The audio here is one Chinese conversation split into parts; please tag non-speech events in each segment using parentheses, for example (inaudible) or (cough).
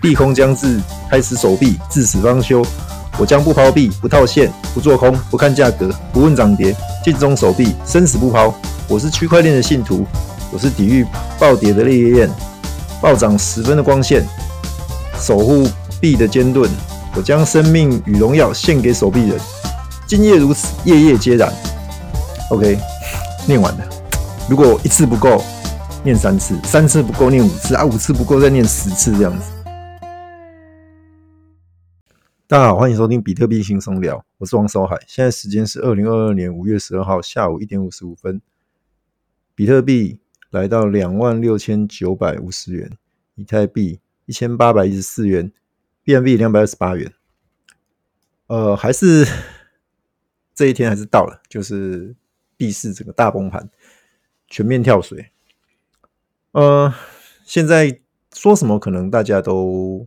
利空将至，开始守币，至死方休。我将不抛币，不套现，不做空，不看价格，不问涨跌，尽忠守币，生死不抛。我是区块链的信徒，我是抵御暴跌的烈焰，暴涨十分的光线，守护币的坚盾。我将生命与荣耀献给守币人。今夜如此，夜夜皆然。OK，念完了。如果一次不够，念三次；三次不够，念五次啊；五次不够，再念十次这样子。大家好，欢迎收听比特币轻松聊，我是王守海。现在时间是二零二二年五月十二号下午一点五十五分，比特币来到两万六千九百五十元，以太币一千八百一十四元，BNB 两百二十八元。呃，还是这一天还是到了，就是币市整个大崩盘，全面跳水。呃，现在说什么可能大家都。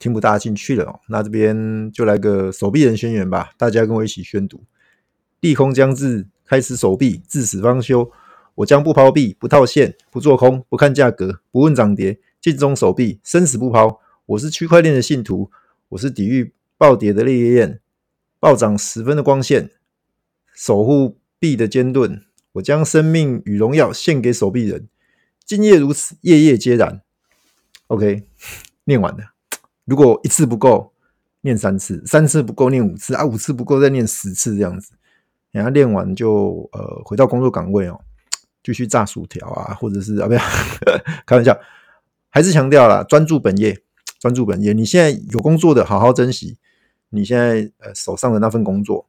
听不大进去了哦，那这边就来个手臂人宣言吧，大家跟我一起宣读：利空将至，开始守币，至死方休。我将不抛币，不套现，不做空，不看价格，不问涨跌，尽忠守币，生死不抛。我是区块链的信徒，我是抵御暴跌的烈焰，暴涨十分的光线，守护币的坚盾。我将生命与荣耀献给守币人。今夜如此，夜夜皆然。OK，念完了。如果一次不够，念三次；三次不够，念五次啊；五次不够，再念十次这样子。然后练完就呃回到工作岗位哦，继续炸薯条啊，或者是啊不要 (laughs) 开玩笑，还是强调了专注本业，专注本业。你现在有工作的，好好珍惜你现在呃手上的那份工作，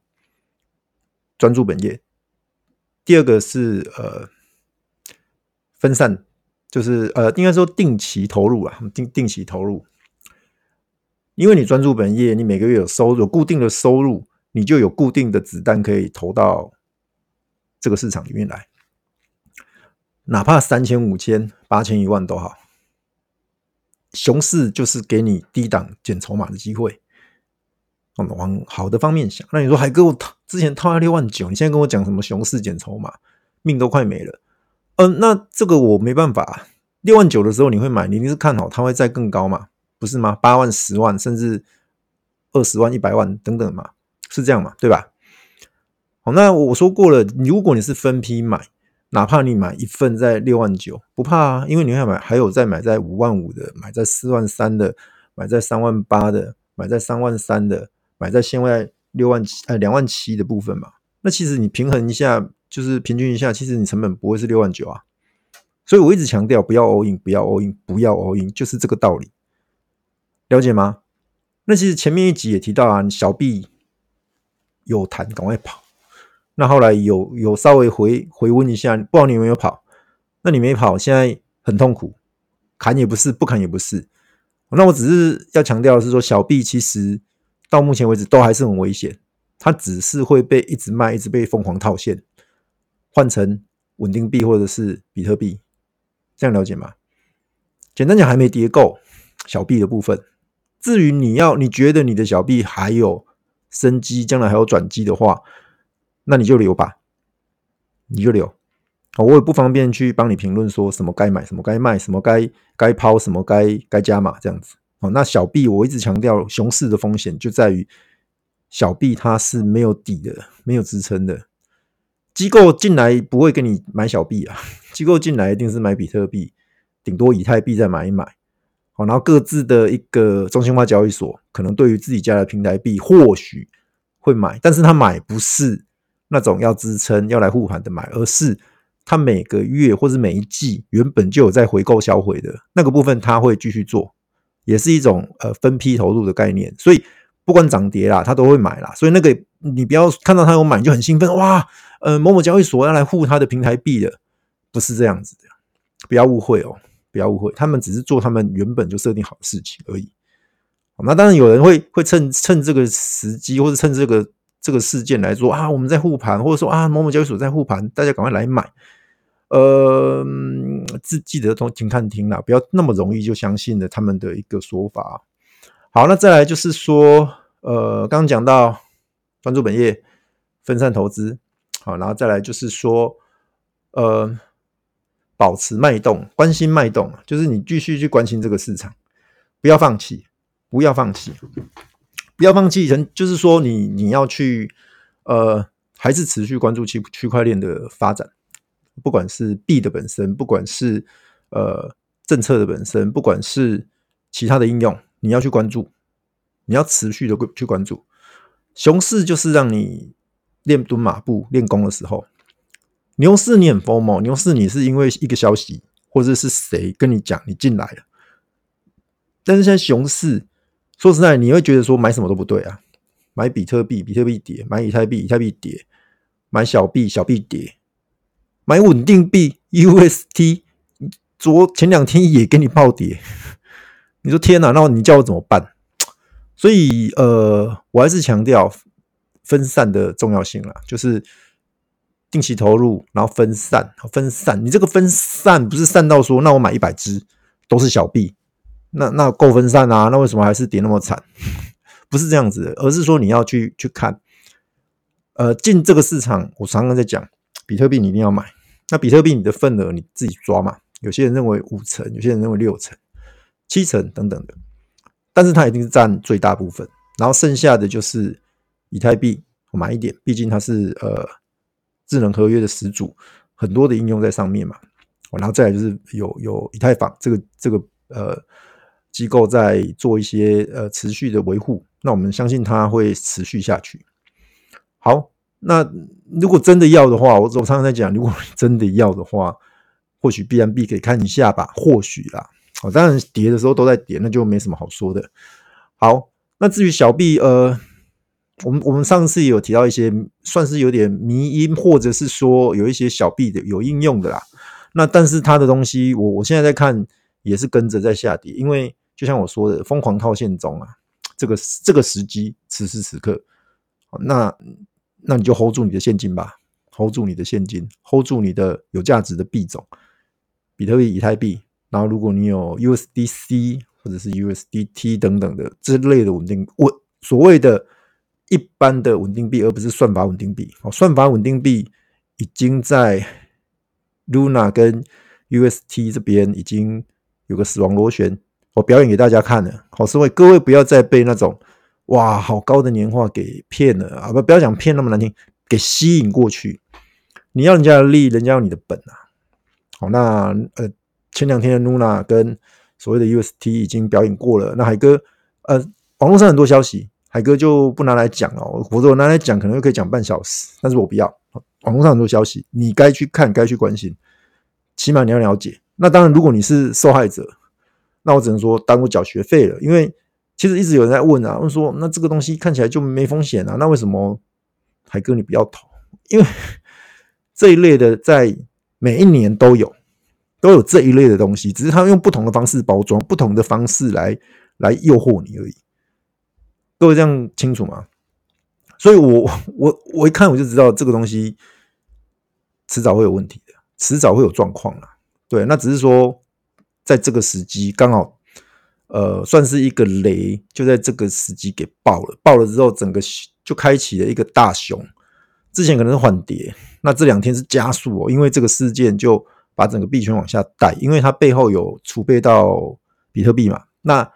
专注本业。第二个是呃分散，就是呃应该说定期投入啊，定定期投入。因为你专注本业，你每个月有收入，有固定的收入，你就有固定的子弹可以投到这个市场里面来。哪怕三千、五千、八千、一万都好，熊市就是给你低档捡筹码的机会。往好的方面想，那你说海哥，我之前套了六万九，你现在跟我讲什么熊市捡筹码，命都快没了。嗯，那这个我没办法。六万九的时候你会买，你一定是看好它会再更高嘛？不是吗？八万、十万，甚至二十万、一百万等等嘛，是这样嘛？对吧？好，那我说过了，如果你是分批买，哪怕你买一份在六万九，不怕啊，因为你会买，还有再买在五万五的，买在四万三的，买在三万八的，买在三万三的，买在现在六万七，呃，两万七的部分嘛。那其实你平衡一下，就是平均一下，其实你成本不会是六万九啊。所以我一直强调，不要 all in，不要 all in，不要 all in，就是这个道理。了解吗？那其实前面一集也提到啊，小币有弹，赶快跑。那后来有有稍微回回温一下，不知道你有没有跑？那你没跑，现在很痛苦，砍也不是，不砍也不是。那我只是要强调的是说，小币其实到目前为止都还是很危险，它只是会被一直卖，一直被疯狂套现，换成稳定币或者是比特币，这样了解吗？简单讲，还没跌够小币的部分。至于你要，你觉得你的小币还有生机，将来还有转机的话，那你就留吧，你就留。我也不方便去帮你评论说什么该买，什么该卖，什么该该抛，什么该该加码这样子。哦，那小币我一直强调，熊市的风险就在于小币它是没有底的，没有支撑的。机构进来不会跟你买小币啊，机构进来一定是买比特币，顶多以太币再买一买。好，然后各自的一个中心化交易所，可能对于自己家的平台币或许会买，但是他买不是那种要支撑要来护盘的买，而是他每个月或者每一季原本就有在回购销毁的那个部分，他会继续做，也是一种呃分批投入的概念。所以不管涨跌啦，他都会买啦。所以那个你不要看到他有买就很兴奋，哇，呃某某交易所要来护他的平台币的，不是这样子的，不要误会哦。不要误会，他们只是做他们原本就设定好的事情而已。那当然有人会会趁趁这个时机，或者趁这个这个事件来说啊，我们在护盘，或者说啊某某交易所在护盘，大家赶快来买。呃，自记得都停看听啦，不要那么容易就相信了他们的一个说法。好，那再来就是说，呃，刚刚讲到专注本业，分散投资，好，然后再来就是说，呃。保持脉动，关心脉动，就是你继续去关心这个市场。不要放弃，不要放弃，不要放弃。人就是说你，你要去呃，还是持续关注区区块链的发展，不管是币的本身，不管是呃政策的本身，不管是其他的应用，你要去关注，你要持续的去关注。熊市就是让你练蹲马步、练功的时候。牛市你很 FOMO，牛市你是因为一个消息或者是谁跟你讲你进来了。但是现在熊市，说实在，你会觉得说买什么都不对啊，买比特币，比特币跌；买以太币，以太币跌；买小币，小币跌；买稳定币 UST，昨前两天也给你暴跌。你说天哪，那你叫我怎么办？所以呃，我还是强调分散的重要性啦，就是。定期投入，然后分散，分散。你这个分散不是散到说，那我买一百只都是小币，那那够分散啊？那为什么还是跌那么惨？(laughs) 不是这样子的，而是说你要去去看，呃，进这个市场，我常常在讲，比特币你一定要买。那比特币你的份额你自己抓嘛？有些人认为五成，有些人认为六成、七成等等的，但是它一定是占最大部分，然后剩下的就是以太币，我买一点，毕竟它是呃。智能合约的始祖，很多的应用在上面嘛，然后再来就是有有以太坊这个这个呃机构在做一些呃持续的维护，那我们相信它会持续下去。好，那如果真的要的话，我我常常在讲，如果 (laughs) 真的要的话，或许 B M B 可以看一下吧，或许啦。哦，当然跌的时候都在跌，那就没什么好说的。好，那至于小币，呃。我们我们上次有提到一些算是有点迷因，或者是说有一些小币的有应用的啦。那但是它的东西，我我现在在看也是跟着在下跌，因为就像我说的，疯狂套现中啊，这个这个时机此时此刻，那那你就 hold 住你的现金吧，hold 住你的现金，hold 住你的有价值的币种，比特币、以太币，然后如果你有 USDC 或者是 USDT 等等的这类的稳定稳所谓的。一般的稳定币，而不是算法稳定币。哦，算法稳定币已经在 Luna 跟 UST 这边已经有个死亡螺旋，我表演给大家看了。好，所以各位不要再被那种哇好高的年化给骗了啊！不不要讲骗那么难听，给吸引过去。你要人家的利，人家要你的本啊。好，那呃前两天的 Luna 跟所谓的 UST 已经表演过了。那海哥呃网络上很多消息。海哥就不拿来讲了，否则我拿来讲可能又可以讲半小时，但是我不要。网络上很多消息，你该去看，该去关心，起码你要了解。那当然，如果你是受害者，那我只能说耽误缴学费了。因为其实一直有人在问啊，问说那这个东西看起来就没风险啊，那为什么海哥你不要投？因为这一类的在每一年都有，都有这一类的东西，只是他用不同的方式包装，不同的方式来来诱惑你而已。各位这样清楚吗？所以我，我我一看我就知道这个东西迟早会有问题的，迟早会有状况了。对，那只是说在这个时机刚好，呃，算是一个雷，就在这个时机给爆了。爆了之后，整个就开启了一个大熊。之前可能是缓跌，那这两天是加速哦，因为这个事件就把整个币圈往下带，因为它背后有储备到比特币嘛。那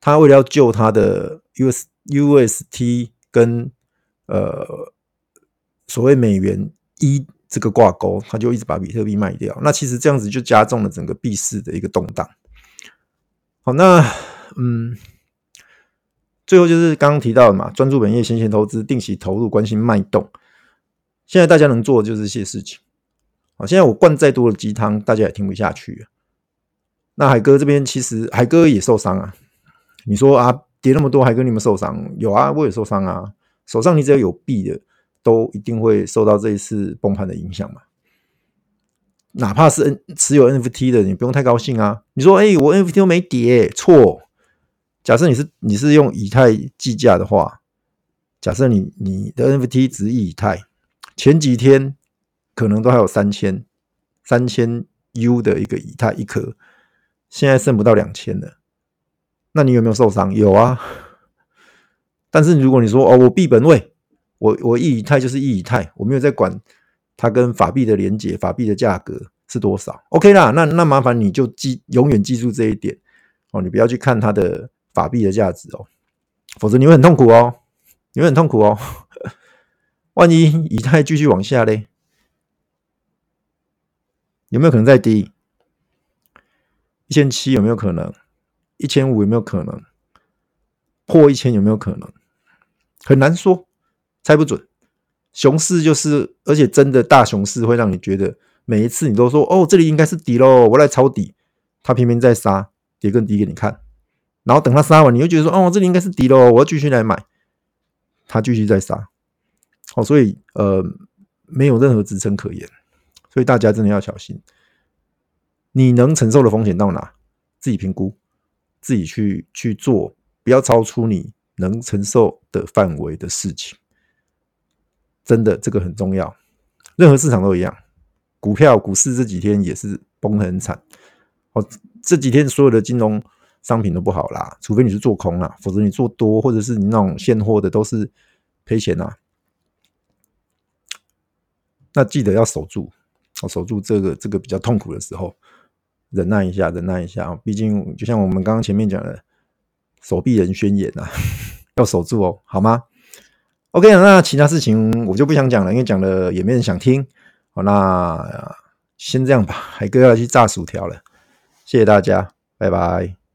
他为了要救他的 US。UST 跟呃所谓美元一这个挂钩，他就一直把比特币卖掉。那其实这样子就加重了整个币市的一个动荡。好，那嗯，最后就是刚刚提到的嘛，专注本业，闲钱投资，定期投入，关心脉动。现在大家能做的就是这些事情。好，现在我灌再多的鸡汤，大家也听不下去。那海哥这边其实海哥也受伤啊。你说啊？跌那么多还跟你们受伤？有啊，我也受伤啊。手上你只要有币的，都一定会受到这一次崩盘的影响嘛。哪怕是 N 持有 NFT 的，你不用太高兴啊。你说，哎、欸，我 NFT 都没跌，错。假设你是你是用以太计价的话，假设你你的 NFT 值以太，前几天可能都还有三千三千 U 的一个以太一颗，现在剩不到两千了。那你有没有受伤？有啊，(laughs) 但是如果你说哦，我币本位，我我一以太就是一以太，我没有在管它跟法币的连接，法币的价格是多少？OK 啦，那那麻烦你就记，永远记住这一点。哦，你不要去看它的法币的价值哦，否则你会很痛苦哦，你会很痛苦哦。(laughs) 万一以太继续往下嘞，有没有可能再低？一千七有没有可能？一千五有没有可能？破一千有没有可能？很难说，猜不准。熊市就是，而且真的大熊市会让你觉得每一次你都说哦，这里应该是底喽，我来抄底。它偏偏在杀，跌更低给你看。然后等它杀完，你又觉得说哦，这里应该是底喽，我要继续来买。它继续在杀，哦，所以呃，没有任何支撑可言。所以大家真的要小心，你能承受的风险到哪，自己评估，自己去去做，不要超出你能承受的范围的事情。真的，这个很重要。任何市场都一样，股票、股市这几天也是崩得很惨。哦，这几天所有的金融商品都不好啦，除非你是做空啦，否则你做多或者是你那种现货的都是赔钱呐。那记得要守住，哦，守住这个这个比较痛苦的时候，忍耐一下，忍耐一下。毕竟就像我们刚刚前面讲的，手臂人宣言呐，(laughs) 要守住哦，好吗？OK，那其他事情我就不想讲了，因为讲了也没人想听。好，那先这样吧，海哥要去炸薯条了。谢谢大家，拜拜。